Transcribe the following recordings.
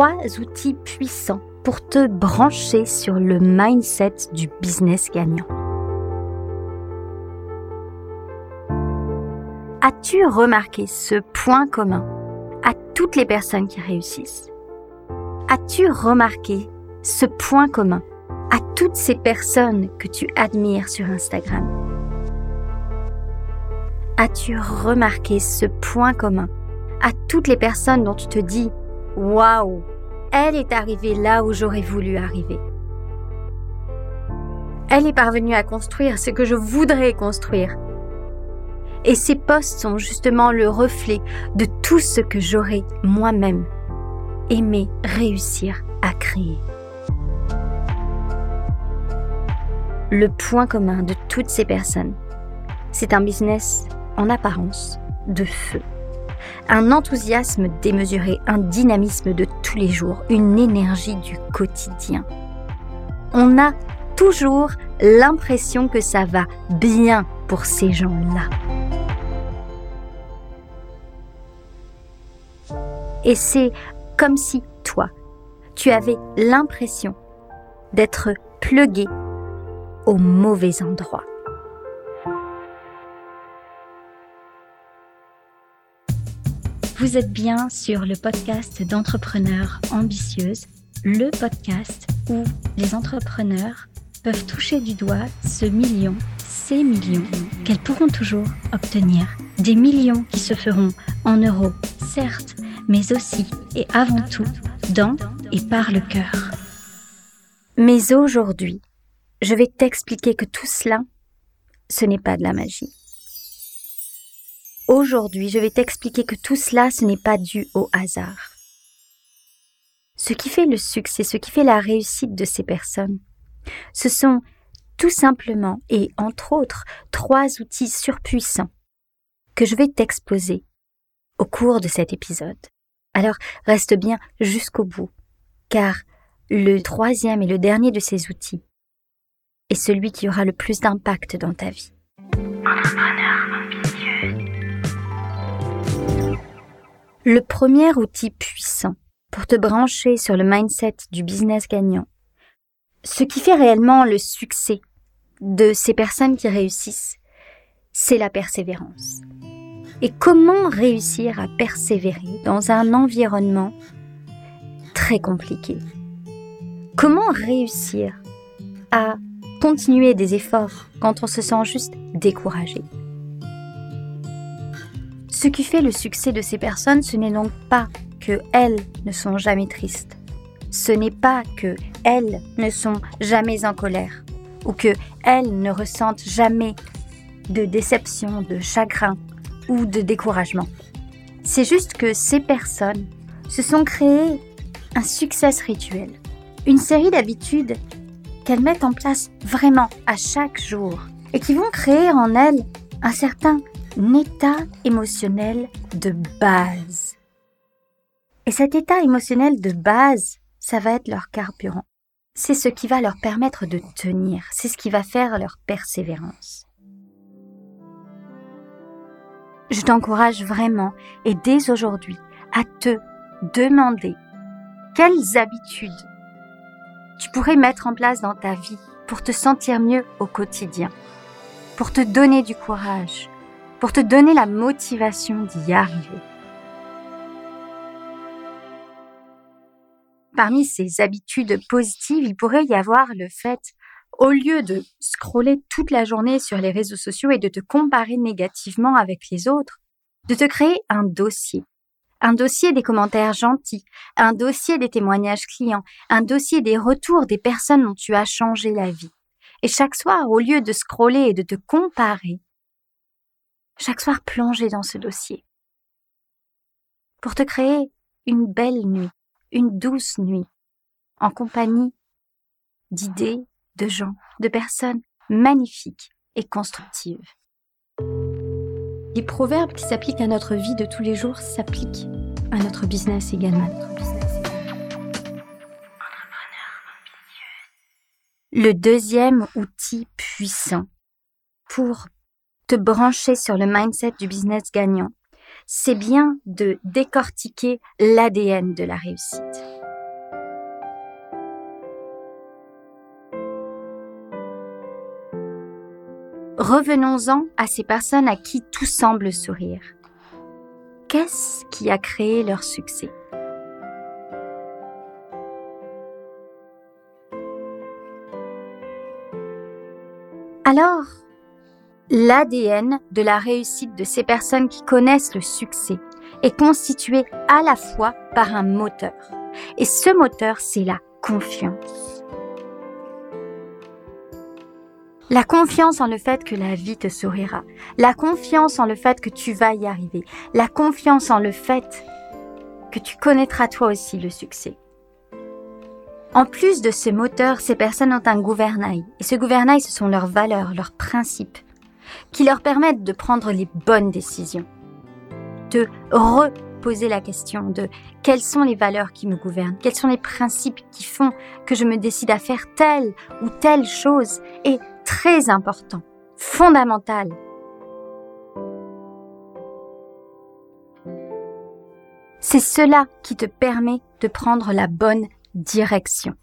trois outils puissants pour te brancher sur le mindset du business gagnant. As-tu remarqué ce point commun à toutes les personnes qui réussissent? As-tu remarqué ce point commun à toutes ces personnes que tu admires sur Instagram? As-tu remarqué ce point commun à toutes les personnes dont tu te dis Waouh, elle est arrivée là où j'aurais voulu arriver. Elle est parvenue à construire ce que je voudrais construire. Et ces postes sont justement le reflet de tout ce que j'aurais moi-même aimé réussir à créer. Le point commun de toutes ces personnes, c'est un business en apparence de feu un enthousiasme démesuré, un dynamisme de tous les jours, une énergie du quotidien. On a toujours l'impression que ça va bien pour ces gens-là. Et c'est comme si toi, tu avais l'impression d'être plugué au mauvais endroit. Vous êtes bien sur le podcast d'entrepreneurs ambitieuses, le podcast où les entrepreneurs peuvent toucher du doigt ce million, ces millions qu'elles pourront toujours obtenir. Des millions qui se feront en euros, certes, mais aussi et avant tout dans et par le cœur. Mais aujourd'hui, je vais t'expliquer que tout cela, ce n'est pas de la magie. Aujourd'hui, je vais t'expliquer que tout cela, ce n'est pas dû au hasard. Ce qui fait le succès, ce qui fait la réussite de ces personnes, ce sont tout simplement et entre autres trois outils surpuissants que je vais t'exposer au cours de cet épisode. Alors reste bien jusqu'au bout, car le troisième et le dernier de ces outils est celui qui aura le plus d'impact dans ta vie. Le premier outil puissant pour te brancher sur le mindset du business gagnant, ce qui fait réellement le succès de ces personnes qui réussissent, c'est la persévérance. Et comment réussir à persévérer dans un environnement très compliqué? Comment réussir à continuer des efforts quand on se sent juste découragé? Ce qui fait le succès de ces personnes, ce n'est donc pas que elles ne sont jamais tristes. Ce n'est pas que elles ne sont jamais en colère ou que elles ne ressentent jamais de déception, de chagrin ou de découragement. C'est juste que ces personnes se sont créées un succès rituel, une série d'habitudes qu'elles mettent en place vraiment à chaque jour et qui vont créer en elles un certain état émotionnel de base. Et cet état émotionnel de base, ça va être leur carburant. C'est ce qui va leur permettre de tenir, c'est ce qui va faire leur persévérance. Je t'encourage vraiment, et dès aujourd'hui, à te demander quelles habitudes tu pourrais mettre en place dans ta vie pour te sentir mieux au quotidien, pour te donner du courage, pour te donner la motivation d'y arriver. Parmi ces habitudes positives, il pourrait y avoir le fait, au lieu de scroller toute la journée sur les réseaux sociaux et de te comparer négativement avec les autres, de te créer un dossier. Un dossier des commentaires gentils, un dossier des témoignages clients, un dossier des retours des personnes dont tu as changé la vie. Et chaque soir, au lieu de scroller et de te comparer, chaque soir plonger dans ce dossier. Pour te créer une belle nuit, une douce nuit, en compagnie d'idées, de gens, de personnes magnifiques et constructives. Les proverbes qui s'appliquent à notre vie de tous les jours s'appliquent à notre business également. Le deuxième outil puissant pour te brancher sur le mindset du business gagnant, c'est bien de décortiquer l'ADN de la réussite. Revenons-en à ces personnes à qui tout semble sourire. Qu'est-ce qui a créé leur succès? Alors, l'ADN de la réussite de ces personnes qui connaissent le succès est constitué à la fois par un moteur. Et ce moteur, c'est la confiance. La confiance en le fait que la vie te sourira. La confiance en le fait que tu vas y arriver. La confiance en le fait que tu connaîtras toi aussi le succès. En plus de ce moteur, ces personnes ont un gouvernail. Et ce gouvernail, ce sont leurs valeurs, leurs principes, qui leur permettent de prendre les bonnes décisions. De reposer la question de quelles sont les valeurs qui me gouvernent, quels sont les principes qui font que je me décide à faire telle ou telle chose. Et très important, fondamental, c'est cela qui te permet de prendre la bonne Direction.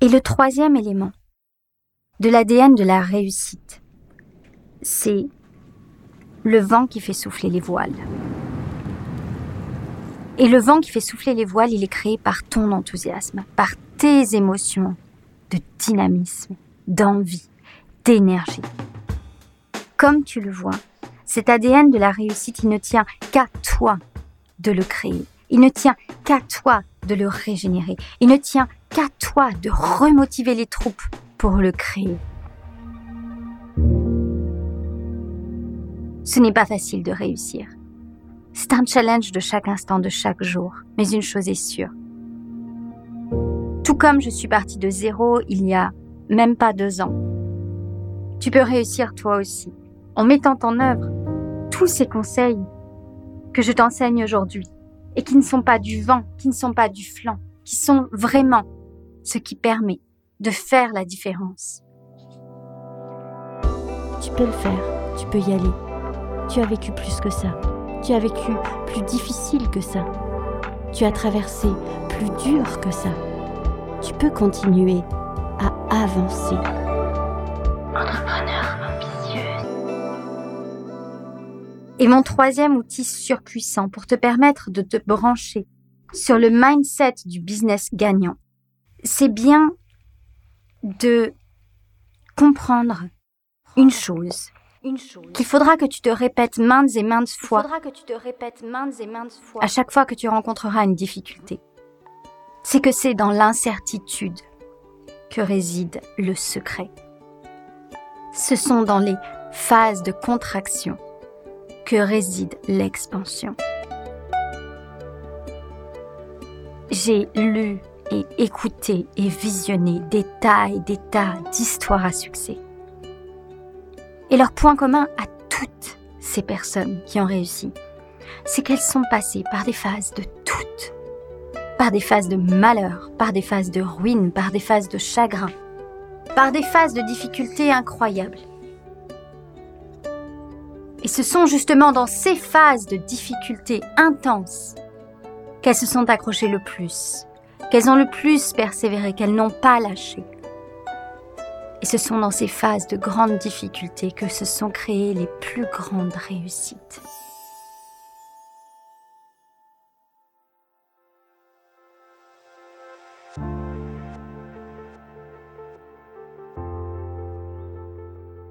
Et le troisième élément de l'ADN de la réussite, c'est le vent qui fait souffler les voiles. Et le vent qui fait souffler les voiles, il est créé par ton enthousiasme, par tes émotions de dynamisme, d'envie, d'énergie. Comme tu le vois, cet ADN de la réussite, il ne tient qu'à toi de le créer. Il ne tient qu'à toi de le régénérer. Il ne tient qu'à toi de remotiver les troupes pour le créer. Ce n'est pas facile de réussir. C'est un challenge de chaque instant, de chaque jour. Mais une chose est sûre. Tout comme je suis partie de zéro il y a même pas deux ans, tu peux réussir toi aussi en mettant en œuvre tous ces conseils que je t'enseigne aujourd'hui et qui ne sont pas du vent, qui ne sont pas du flanc, qui sont vraiment ce qui permet de faire la différence. Tu peux le faire, tu peux y aller. Tu as vécu plus que ça. Tu as vécu plus difficile que ça. Tu as traversé plus dur que ça. Tu peux continuer à avancer. Et mon troisième outil surpuissant pour te permettre de te brancher sur le mindset du business gagnant, c'est bien de comprendre une chose, qu'il faudra que tu te répètes maintes et maintes fois, que tu te répètes maintes et maintes fois à chaque fois que tu rencontreras une difficulté. C'est que c'est dans l'incertitude que réside le secret. Ce sont dans les phases de contraction que réside l'expansion. J'ai lu et écouté et visionné des tas et des tas d'histoires à succès. Et leur point commun à toutes ces personnes qui ont réussi, c'est qu'elles sont passées par des phases de toutes, par des phases de malheur, par des phases de ruine, par des phases de chagrin, par des phases de difficultés incroyables. Et ce sont justement dans ces phases de difficultés intenses qu'elles se sont accrochées le plus, qu'elles ont le plus persévéré, qu'elles n'ont pas lâché. Et ce sont dans ces phases de grandes difficultés que se sont créées les plus grandes réussites.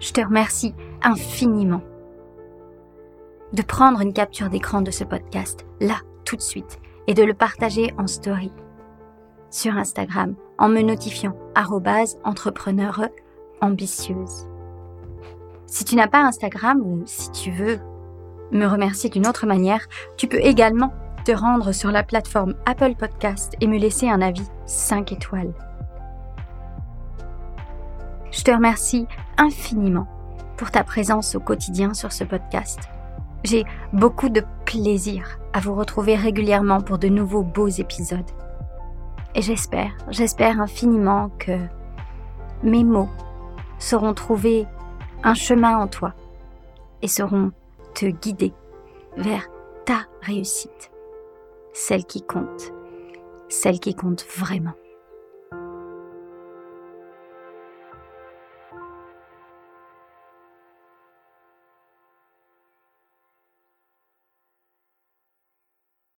Je te remercie infiniment de prendre une capture d'écran de ce podcast, là, tout de suite, et de le partager en story sur Instagram en me notifiant entrepreneur ambitieuse. Si tu n'as pas Instagram ou si tu veux me remercier d'une autre manière, tu peux également te rendre sur la plateforme Apple Podcast et me laisser un avis 5 étoiles. Je te remercie infiniment pour ta présence au quotidien sur ce podcast. J'ai beaucoup de plaisir à vous retrouver régulièrement pour de nouveaux beaux épisodes. Et j'espère, j'espère infiniment que mes mots sauront trouver un chemin en toi et sauront te guider vers ta réussite, celle qui compte, celle qui compte vraiment.